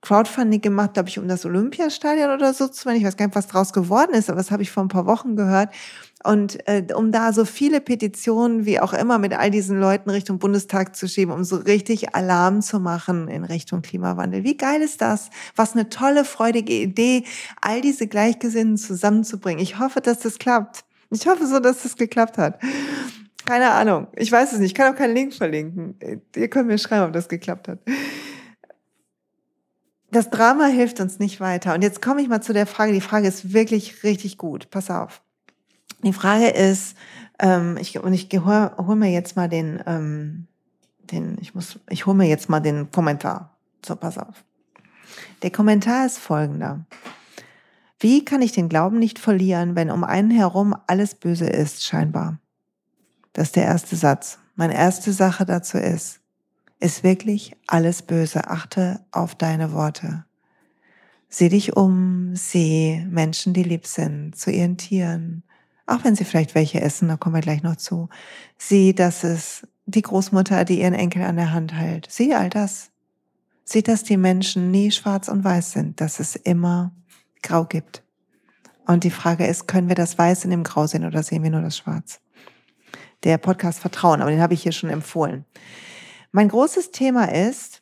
Crowdfunding gemacht, glaube ich, um das Olympiastadion oder so zu machen. Ich weiß gar nicht, was draus geworden ist, aber das habe ich vor ein paar Wochen gehört. Und äh, um da so viele Petitionen wie auch immer mit all diesen Leuten Richtung Bundestag zu schieben, um so richtig Alarm zu machen in Richtung Klimawandel. Wie geil ist das? Was eine tolle, freudige Idee, all diese Gleichgesinnten zusammenzubringen. Ich hoffe, dass das klappt. Ich hoffe so, dass das geklappt hat. Keine Ahnung. Ich weiß es nicht. Ich kann auch keinen Link verlinken. Ihr könnt mir schreiben, ob das geklappt hat. Das Drama hilft uns nicht weiter. Und jetzt komme ich mal zu der Frage. Die Frage ist wirklich richtig gut. Pass auf. Die Frage ist, ähm, ich, und ich hole hol mir jetzt mal den, ähm, den, ich muss, ich hole mir jetzt mal den Kommentar. So, pass auf. Der Kommentar ist folgender. Wie kann ich den Glauben nicht verlieren, wenn um einen herum alles böse ist, scheinbar? Das ist der erste Satz. Meine erste Sache dazu ist, ist wirklich alles böse. Achte auf deine Worte. Sieh dich um, sieh Menschen, die lieb sind, zu ihren Tieren, auch wenn sie vielleicht welche essen, da kommen wir gleich noch zu. Sieh, dass es die Großmutter, die ihren Enkel an der Hand hält. Sieh all das. Sieh, dass die Menschen nie schwarz und weiß sind, dass es immer grau gibt. Und die Frage ist, können wir das Weiß in dem Grau sehen oder sehen wir nur das Schwarz? Der Podcast Vertrauen, aber den habe ich hier schon empfohlen. Mein großes Thema ist,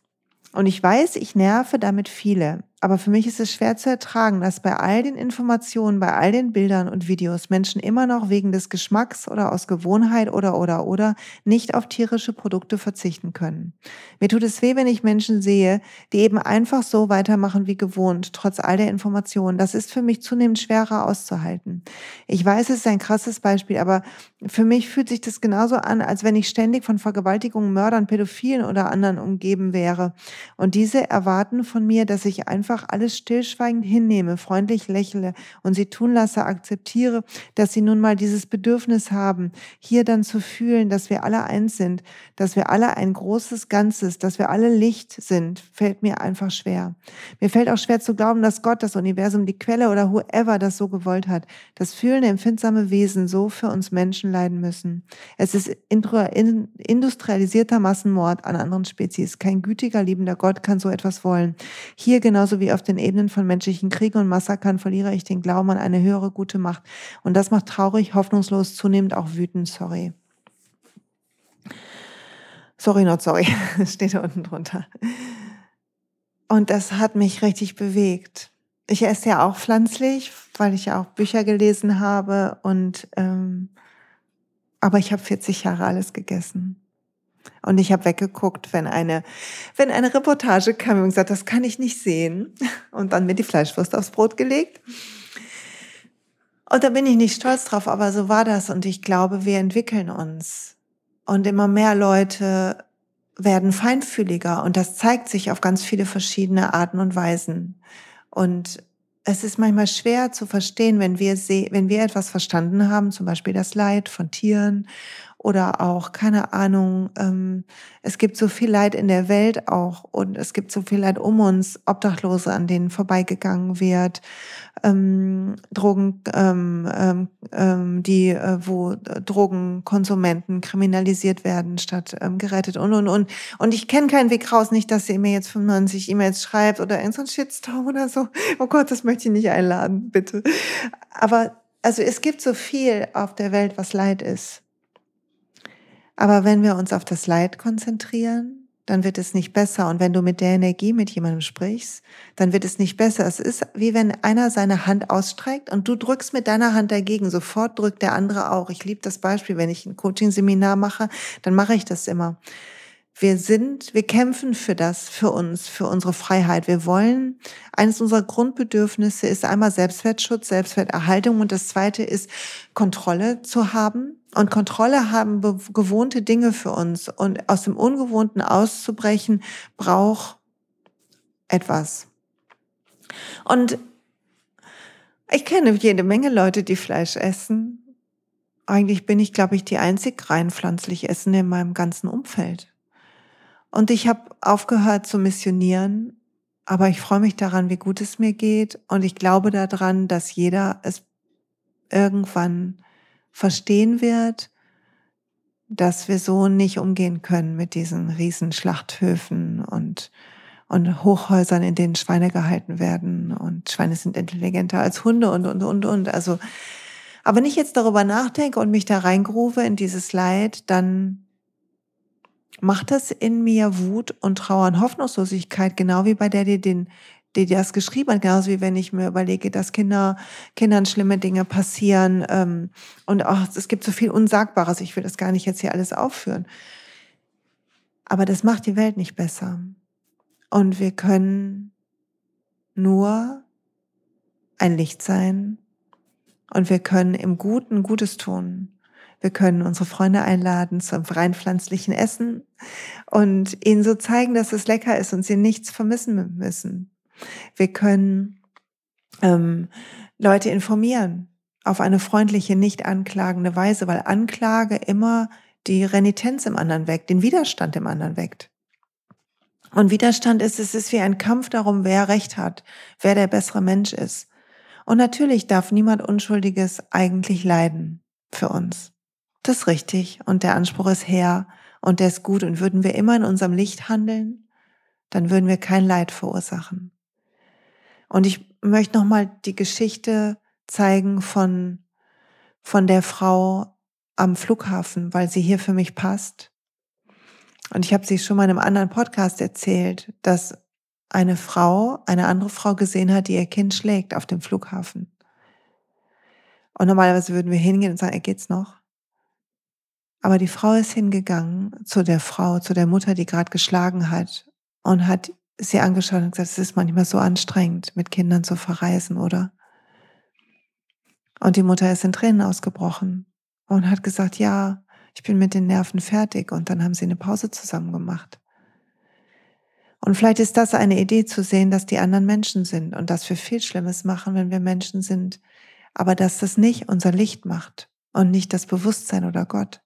und ich weiß, ich nerve damit viele, aber für mich ist es schwer zu ertragen, dass bei all den Informationen, bei all den Bildern und Videos Menschen immer noch wegen des Geschmacks oder aus Gewohnheit oder oder oder nicht auf tierische Produkte verzichten können. Mir tut es weh, wenn ich Menschen sehe, die eben einfach so weitermachen wie gewohnt, trotz all der Informationen. Das ist für mich zunehmend schwerer auszuhalten. Ich weiß, es ist ein krasses Beispiel, aber für mich fühlt sich das genauso an, als wenn ich ständig von Vergewaltigungen, Mördern, Pädophilen oder anderen umgeben wäre. Und diese erwarten von mir, dass ich einfach einfach alles stillschweigend hinnehme, freundlich lächle und sie tun lasse, akzeptiere, dass sie nun mal dieses Bedürfnis haben, hier dann zu fühlen, dass wir alle eins sind, dass wir alle ein großes Ganzes, dass wir alle Licht sind, fällt mir einfach schwer. Mir fällt auch schwer zu glauben, dass Gott, das Universum, die Quelle oder whoever das so gewollt hat, das fühlende, empfindsame Wesen so für uns Menschen leiden müssen. Es ist industrialisierter Massenmord an anderen Spezies. Kein gütiger, liebender Gott kann so etwas wollen. Hier genauso wie wie auf den Ebenen von menschlichen Kriegen und Massakern verliere ich den Glauben an eine höhere gute Macht. Und das macht traurig, hoffnungslos, zunehmend auch wütend. Sorry. Sorry, not sorry. Steht da unten drunter. Und das hat mich richtig bewegt. Ich esse ja auch pflanzlich, weil ich ja auch Bücher gelesen habe und ähm, Aber ich habe 40 Jahre alles gegessen. Und ich habe weggeguckt, wenn eine, wenn eine Reportage kam und gesagt, das kann ich nicht sehen. Und dann mir die Fleischwurst aufs Brot gelegt. Und da bin ich nicht stolz drauf, aber so war das. Und ich glaube, wir entwickeln uns. Und immer mehr Leute werden feinfühliger. Und das zeigt sich auf ganz viele verschiedene Arten und Weisen. Und es ist manchmal schwer zu verstehen, wenn wir, wenn wir etwas verstanden haben, zum Beispiel das Leid von Tieren oder auch, keine Ahnung, ähm, es gibt so viel Leid in der Welt auch und es gibt so viel Leid um uns, Obdachlose, an denen vorbeigegangen wird, ähm, Drogen, ähm, ähm, ähm die, äh, wo Drogenkonsumenten kriminalisiert werden statt ähm, gerettet und und und. Und ich kenne keinen Weg raus, nicht, dass ihr mir jetzt 95 E-Mails schreibt oder irgendein Shitstorm oder so. Oh Gott, das möchte ich nicht einladen, bitte. Aber also es gibt so viel auf der Welt, was Leid ist. Aber wenn wir uns auf das Leid konzentrieren, dann wird es nicht besser. Und wenn du mit der Energie mit jemandem sprichst, dann wird es nicht besser. Es ist wie wenn einer seine Hand ausstreckt und du drückst mit deiner Hand dagegen. Sofort drückt der andere auch. Ich liebe das Beispiel. Wenn ich ein Coaching-Seminar mache, dann mache ich das immer. Wir sind, wir kämpfen für das, für uns, für unsere Freiheit. Wir wollen, eines unserer Grundbedürfnisse ist einmal Selbstwertschutz, Selbstwerterhaltung und das zweite ist Kontrolle zu haben. Und Kontrolle haben gewohnte Dinge für uns und aus dem Ungewohnten auszubrechen braucht etwas. Und ich kenne jede Menge Leute, die Fleisch essen. Eigentlich bin ich, glaube ich, die einzig rein pflanzlich essen in meinem ganzen Umfeld. Und ich habe aufgehört zu missionieren, aber ich freue mich daran, wie gut es mir geht. Und ich glaube daran, dass jeder es irgendwann verstehen wird, dass wir so nicht umgehen können mit diesen riesen Schlachthöfen und, und Hochhäusern, in denen Schweine gehalten werden. Und Schweine sind intelligenter als Hunde und, und, und, und. Also, aber nicht jetzt darüber nachdenke und mich da reingrove in dieses Leid, dann macht das in mir Wut und Trauer und Hoffnungslosigkeit, genau wie bei der, die den die das geschrieben hat, genauso wie wenn ich mir überlege, dass Kinder, Kindern schlimme Dinge passieren ähm, und auch es gibt so viel Unsagbares, ich will das gar nicht jetzt hier alles aufführen. Aber das macht die Welt nicht besser. Und wir können nur ein Licht sein und wir können im Guten Gutes tun. Wir können unsere Freunde einladen zum rein pflanzlichen Essen und ihnen so zeigen, dass es lecker ist und sie nichts vermissen müssen. Wir können ähm, Leute informieren auf eine freundliche, nicht anklagende Weise, weil Anklage immer die Renitenz im anderen weckt, den Widerstand im anderen weckt. Und Widerstand ist, es ist wie ein Kampf darum, wer Recht hat, wer der bessere Mensch ist. Und natürlich darf niemand Unschuldiges eigentlich leiden für uns. Das ist richtig und der Anspruch ist her und der ist gut und würden wir immer in unserem Licht handeln, dann würden wir kein Leid verursachen. Und ich möchte nochmal die Geschichte zeigen von, von der Frau am Flughafen, weil sie hier für mich passt. Und ich habe sie schon mal in einem anderen Podcast erzählt, dass eine Frau, eine andere Frau gesehen hat, die ihr Kind schlägt auf dem Flughafen. Und normalerweise würden wir hingehen und sagen, er geht's noch? Aber die Frau ist hingegangen zu der Frau, zu der Mutter, die gerade geschlagen hat und hat sie angeschaut und gesagt, es ist manchmal so anstrengend, mit Kindern zu verreisen, oder? Und die Mutter ist in Tränen ausgebrochen und hat gesagt, ja, ich bin mit den Nerven fertig. Und dann haben sie eine Pause zusammen gemacht. Und vielleicht ist das eine Idee zu sehen, dass die anderen Menschen sind und dass wir viel Schlimmes machen, wenn wir Menschen sind, aber dass das nicht unser Licht macht und nicht das Bewusstsein oder Gott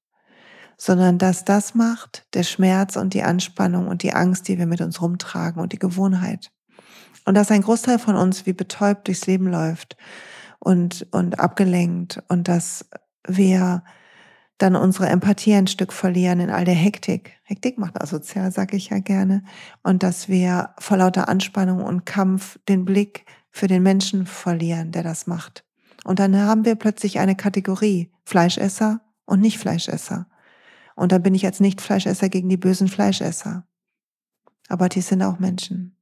sondern dass das macht der Schmerz und die Anspannung und die Angst, die wir mit uns rumtragen und die Gewohnheit. Und dass ein Großteil von uns wie betäubt durchs Leben läuft und, und abgelenkt und dass wir dann unsere Empathie ein Stück verlieren in all der Hektik. Hektik macht asozial, sage ich ja gerne. Und dass wir vor lauter Anspannung und Kampf den Blick für den Menschen verlieren, der das macht. Und dann haben wir plötzlich eine Kategorie Fleischesser und Nicht-Fleischesser. Und dann bin ich als Nicht-Fleischesser gegen die bösen Fleischesser. Aber die sind auch Menschen.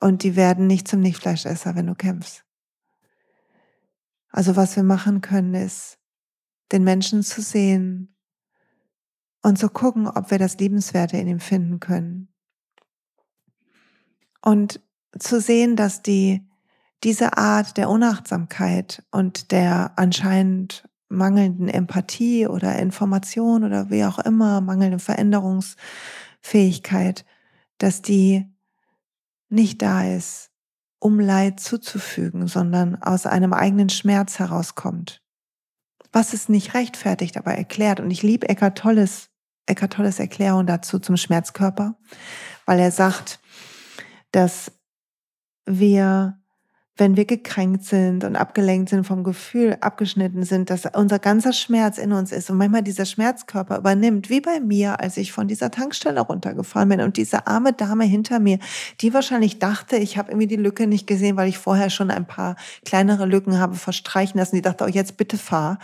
Und die werden nicht zum Nicht-Fleischesser, wenn du kämpfst. Also was wir machen können ist, den Menschen zu sehen und zu gucken, ob wir das Liebenswerte in ihm finden können. Und zu sehen, dass die, diese Art der Unachtsamkeit und der anscheinend mangelnden Empathie oder Information oder wie auch immer, mangelnde Veränderungsfähigkeit, dass die nicht da ist, um Leid zuzufügen, sondern aus einem eigenen Schmerz herauskommt. Was es nicht rechtfertigt, aber erklärt. Und ich liebe Eckart Tolles, Eckart Tolles Erklärung dazu zum Schmerzkörper, weil er sagt, dass wir wenn wir gekränkt sind und abgelenkt sind vom Gefühl, abgeschnitten sind, dass unser ganzer Schmerz in uns ist und manchmal dieser Schmerzkörper übernimmt, wie bei mir, als ich von dieser Tankstelle runtergefahren bin und diese arme Dame hinter mir, die wahrscheinlich dachte, ich habe irgendwie die Lücke nicht gesehen, weil ich vorher schon ein paar kleinere Lücken habe verstreichen lassen. Die dachte, oh, jetzt bitte fahr.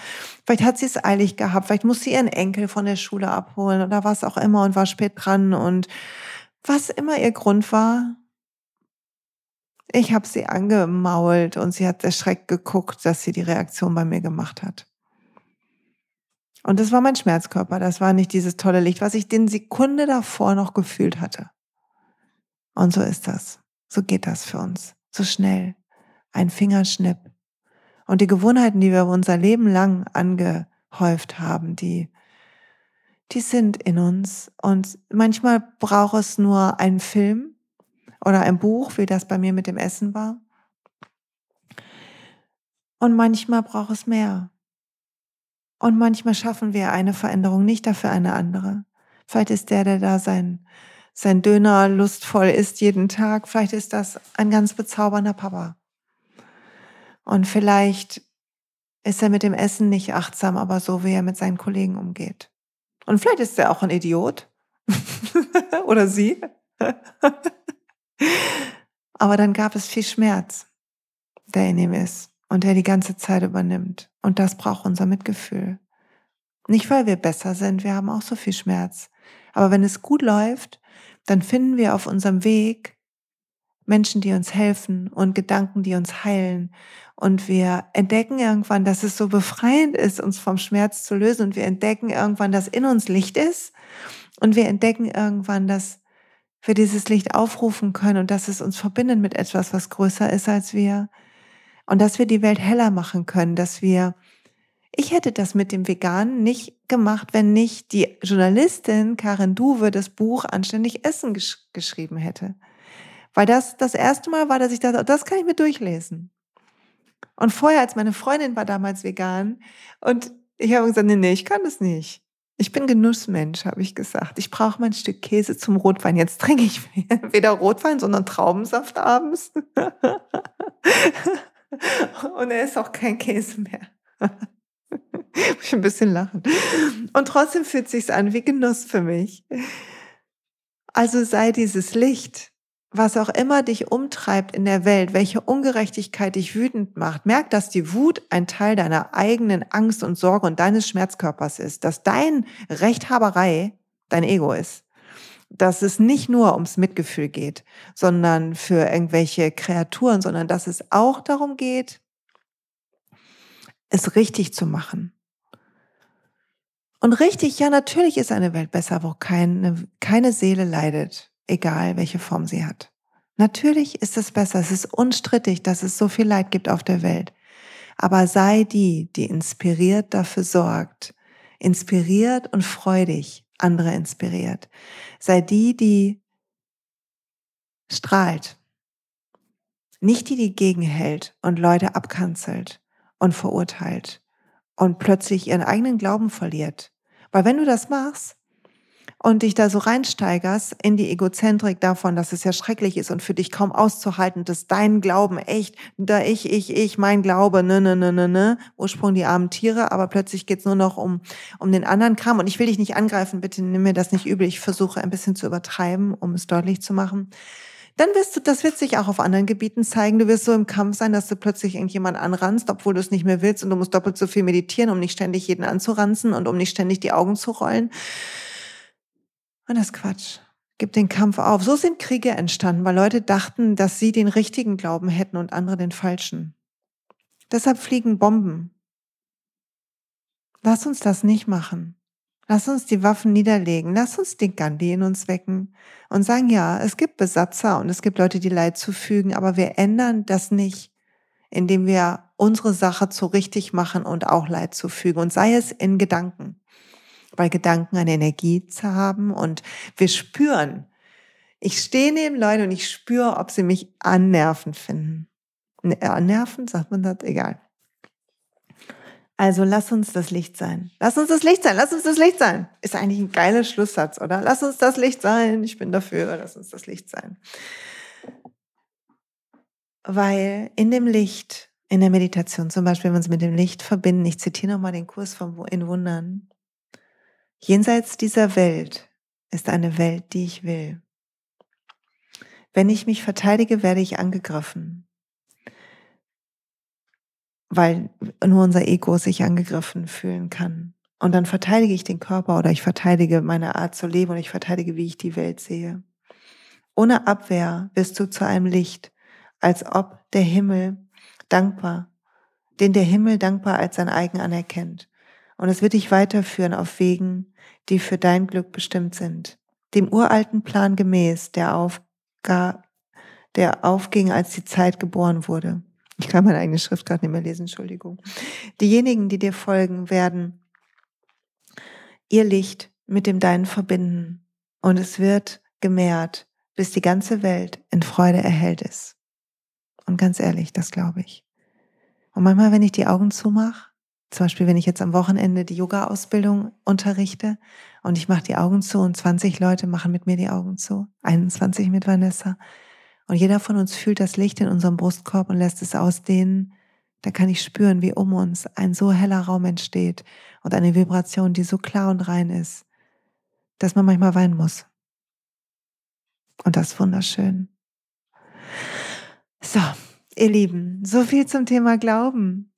Vielleicht hat sie es eilig gehabt, vielleicht muss sie ihren Enkel von der Schule abholen oder was auch immer und war spät dran und was immer ihr Grund war, ich habe sie angemault und sie hat erschreckt geguckt, dass sie die Reaktion bei mir gemacht hat. Und das war mein Schmerzkörper, das war nicht dieses tolle Licht, was ich den Sekunde davor noch gefühlt hatte. Und so ist das. So geht das für uns. So schnell. Ein Fingerschnipp. Und die Gewohnheiten, die wir unser Leben lang angehäuft haben, die, die sind in uns. Und manchmal braucht es nur einen Film, oder ein Buch, wie das bei mir mit dem Essen war. Und manchmal braucht es mehr. Und manchmal schaffen wir eine Veränderung nicht dafür eine andere. Vielleicht ist der, der da sein, sein Döner lustvoll isst jeden Tag, vielleicht ist das ein ganz bezaubernder Papa. Und vielleicht ist er mit dem Essen nicht achtsam, aber so, wie er mit seinen Kollegen umgeht. Und vielleicht ist er auch ein Idiot. Oder sie. Aber dann gab es viel Schmerz, der in ihm ist und der die ganze Zeit übernimmt. Und das braucht unser Mitgefühl. Nicht, weil wir besser sind, wir haben auch so viel Schmerz. Aber wenn es gut läuft, dann finden wir auf unserem Weg Menschen, die uns helfen und Gedanken, die uns heilen. Und wir entdecken irgendwann, dass es so befreiend ist, uns vom Schmerz zu lösen. Und wir entdecken irgendwann, dass in uns Licht ist. Und wir entdecken irgendwann, dass wir dieses Licht aufrufen können und dass es uns verbindet mit etwas, was größer ist als wir. Und dass wir die Welt heller machen können, dass wir, ich hätte das mit dem Veganen nicht gemacht, wenn nicht die Journalistin Karin Duwe das Buch Anständig Essen gesch geschrieben hätte. Weil das das erste Mal war, dass ich dachte, das kann ich mir durchlesen. Und vorher, als meine Freundin war damals vegan und ich habe gesagt, nee, nee, ich kann das nicht. Ich bin Genussmensch, habe ich gesagt. Ich brauche mein Stück Käse zum Rotwein. Jetzt trinke ich weder Rotwein, sondern Traubensaft abends. Und er ist auch kein Käse mehr. ich ein bisschen lachen. Und trotzdem fühlt sich's an wie Genuss für mich. Also sei dieses Licht was auch immer dich umtreibt in der Welt, welche Ungerechtigkeit dich wütend macht, merk, dass die Wut ein Teil deiner eigenen Angst und Sorge und deines Schmerzkörpers ist, dass dein Rechthaberei dein Ego ist, dass es nicht nur ums Mitgefühl geht, sondern für irgendwelche Kreaturen, sondern dass es auch darum geht, es richtig zu machen. Und richtig, ja, natürlich ist eine Welt besser, wo keine, keine Seele leidet egal welche Form sie hat. Natürlich ist es besser, es ist unstrittig, dass es so viel Leid gibt auf der Welt. Aber sei die, die inspiriert dafür sorgt, inspiriert und freudig andere inspiriert. Sei die, die strahlt. Nicht die, die gegenhält und Leute abkanzelt und verurteilt und plötzlich ihren eigenen Glauben verliert. Weil wenn du das machst, und dich da so reinsteigerst in die Egozentrik davon, dass es ja schrecklich ist und für dich kaum auszuhalten, dass dein Glauben echt, da ich, ich, ich, mein Glaube, ne, ne, ne, ne, ne, Ursprung die armen Tiere, aber plötzlich geht's nur noch um, um den anderen Kram und ich will dich nicht angreifen, bitte nimm mir das nicht übel, ich versuche ein bisschen zu übertreiben, um es deutlich zu machen dann wirst du, das wird sich auch auf anderen Gebieten zeigen. Du wirst so im Kampf sein, dass du plötzlich irgendjemand anranst, obwohl du es nicht mehr willst und du musst doppelt so viel meditieren, um nicht ständig jeden anzuranzen und um nicht ständig die Augen zu rollen. Und das ist Quatsch. Gib den Kampf auf. So sind Kriege entstanden, weil Leute dachten, dass sie den richtigen Glauben hätten und andere den falschen. Deshalb fliegen Bomben. Lass uns das nicht machen. Lass uns die Waffen niederlegen. Lass uns den Gandhi in uns wecken und sagen, ja, es gibt Besatzer und es gibt Leute, die Leid zufügen, aber wir ändern das nicht, indem wir unsere Sache zu richtig machen und auch Leid zufügen. Und sei es in Gedanken, weil Gedanken eine Energie zu haben und wir spüren. Ich stehe neben Leuten und ich spüre, ob sie mich annerven finden. Ne, annerven, sagt man das? Egal. Also lass uns das Licht sein. Lass uns das Licht sein. Lass uns das Licht sein. Ist eigentlich ein geiler Schlusssatz, oder? Lass uns das Licht sein. Ich bin dafür. Lass uns das Licht sein. Weil in dem Licht, in der Meditation zum Beispiel, wenn wir uns mit dem Licht verbinden, ich zitiere nochmal den Kurs von in Wundern. Jenseits dieser Welt ist eine Welt, die ich will. Wenn ich mich verteidige, werde ich angegriffen weil nur unser Ego sich angegriffen fühlen kann. Und dann verteidige ich den Körper oder ich verteidige meine Art zu leben und ich verteidige, wie ich die Welt sehe. Ohne Abwehr wirst du zu einem Licht, als ob der Himmel dankbar, den der Himmel dankbar als sein eigen anerkennt. Und es wird dich weiterführen auf Wegen, die für dein Glück bestimmt sind. Dem uralten Plan gemäß, der, aufga, der aufging, als die Zeit geboren wurde. Ich kann meine eigene Schrift gerade nicht mehr lesen, Entschuldigung. Diejenigen, die dir folgen, werden ihr Licht mit dem Deinen verbinden und es wird gemehrt, bis die ganze Welt in Freude erhellt ist. Und ganz ehrlich, das glaube ich. Und manchmal, wenn ich die Augen zumache, zum Beispiel, wenn ich jetzt am Wochenende die Yoga-Ausbildung unterrichte und ich mache die Augen zu und 20 Leute machen mit mir die Augen zu, 21 mit Vanessa, und jeder von uns fühlt das Licht in unserem Brustkorb und lässt es ausdehnen. Da kann ich spüren, wie um uns ein so heller Raum entsteht und eine Vibration, die so klar und rein ist, dass man manchmal weinen muss. Und das ist wunderschön. So, ihr Lieben, so viel zum Thema Glauben.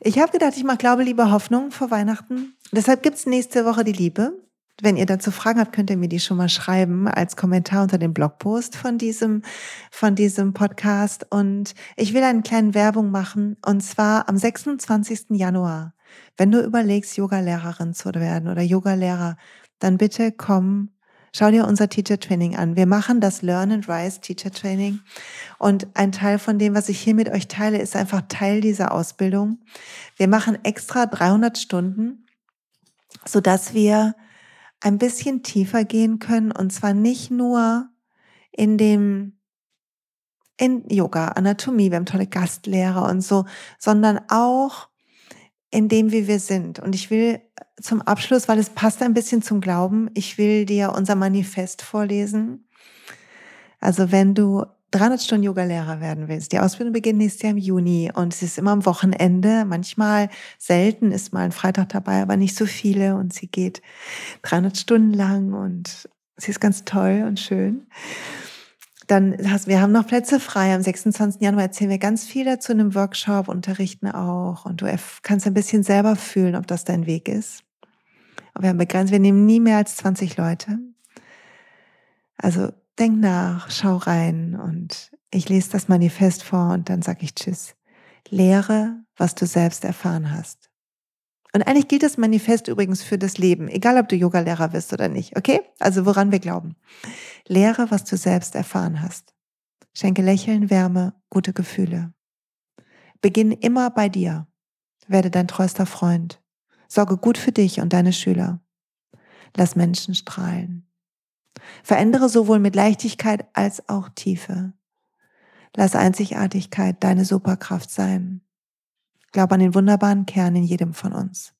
Ich habe gedacht, ich mache Glaube, Liebe, Hoffnung vor Weihnachten. Deshalb gibt's nächste Woche die Liebe. Wenn ihr dazu Fragen habt, könnt ihr mir die schon mal schreiben als Kommentar unter dem Blogpost von diesem, von diesem Podcast. Und ich will eine kleine Werbung machen. Und zwar am 26. Januar. Wenn du überlegst, Yoga-Lehrerin zu werden oder Yoga-Lehrer, dann bitte komm, schau dir unser Teacher Training an. Wir machen das Learn and Rise Teacher Training. Und ein Teil von dem, was ich hier mit euch teile, ist einfach Teil dieser Ausbildung. Wir machen extra 300 Stunden, sodass wir ein bisschen tiefer gehen können und zwar nicht nur in dem in Yoga, Anatomie, wir haben tolle Gastlehrer und so, sondern auch in dem, wie wir sind. Und ich will zum Abschluss, weil es passt ein bisschen zum Glauben, ich will dir unser Manifest vorlesen. Also wenn du 300 Stunden Yoga-Lehrer werden willst. Die Ausbildung beginnt nächstes Jahr im Juni und es ist immer am Wochenende. Manchmal selten ist mal ein Freitag dabei, aber nicht so viele und sie geht 300 Stunden lang und sie ist ganz toll und schön. Dann hast, wir haben noch Plätze frei. Am 26. Januar erzählen wir ganz viel dazu in einem Workshop, unterrichten auch und du kannst ein bisschen selber fühlen, ob das dein Weg ist. Und wir haben begrenzt, wir nehmen nie mehr als 20 Leute. Also denk nach, schau rein und ich lese das Manifest vor und dann sage ich Tschüss. Lehre, was du selbst erfahren hast. Und eigentlich gilt das Manifest übrigens für das Leben, egal ob du Yogalehrer bist oder nicht, okay? Also woran wir glauben. Lehre, was du selbst erfahren hast. Schenke Lächeln, Wärme, gute Gefühle. Beginn immer bei dir. Werde dein treuster Freund. Sorge gut für dich und deine Schüler. Lass Menschen strahlen. Verändere sowohl mit Leichtigkeit als auch Tiefe. Lass Einzigartigkeit deine Superkraft sein. Glaub an den wunderbaren Kern in jedem von uns.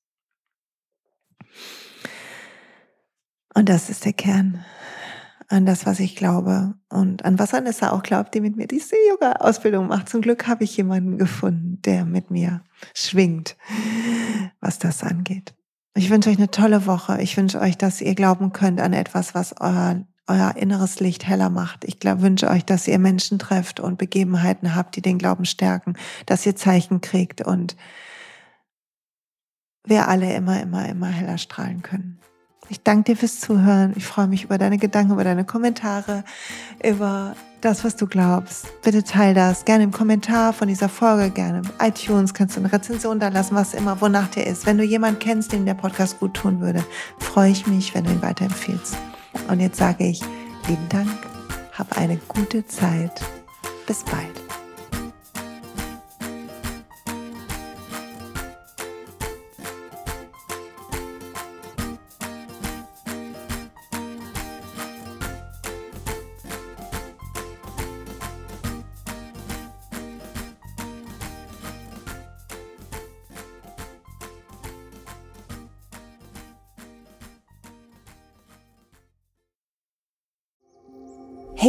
Und das ist der Kern an das, was ich glaube und an was Anessa auch glaubt, die mit mir diese Yoga-Ausbildung macht. Zum Glück habe ich jemanden gefunden, der mit mir schwingt, was das angeht. Ich wünsche euch eine tolle Woche. Ich wünsche euch, dass ihr glauben könnt an etwas, was euer, euer inneres Licht heller macht. Ich glaub, wünsche euch, dass ihr Menschen trefft und Begebenheiten habt, die den Glauben stärken, dass ihr Zeichen kriegt und wir alle immer, immer, immer heller strahlen können. Ich danke dir fürs Zuhören. Ich freue mich über deine Gedanken, über deine Kommentare, über das, was du glaubst. Bitte teil das gerne im Kommentar von dieser Folge, gerne im iTunes kannst du eine Rezension da lassen, was immer, wonach dir ist. Wenn du jemanden kennst, dem der Podcast gut tun würde, freue ich mich, wenn du ihn weiterempfehlst. Und jetzt sage ich lieben Dank, hab eine gute Zeit. Bis bald.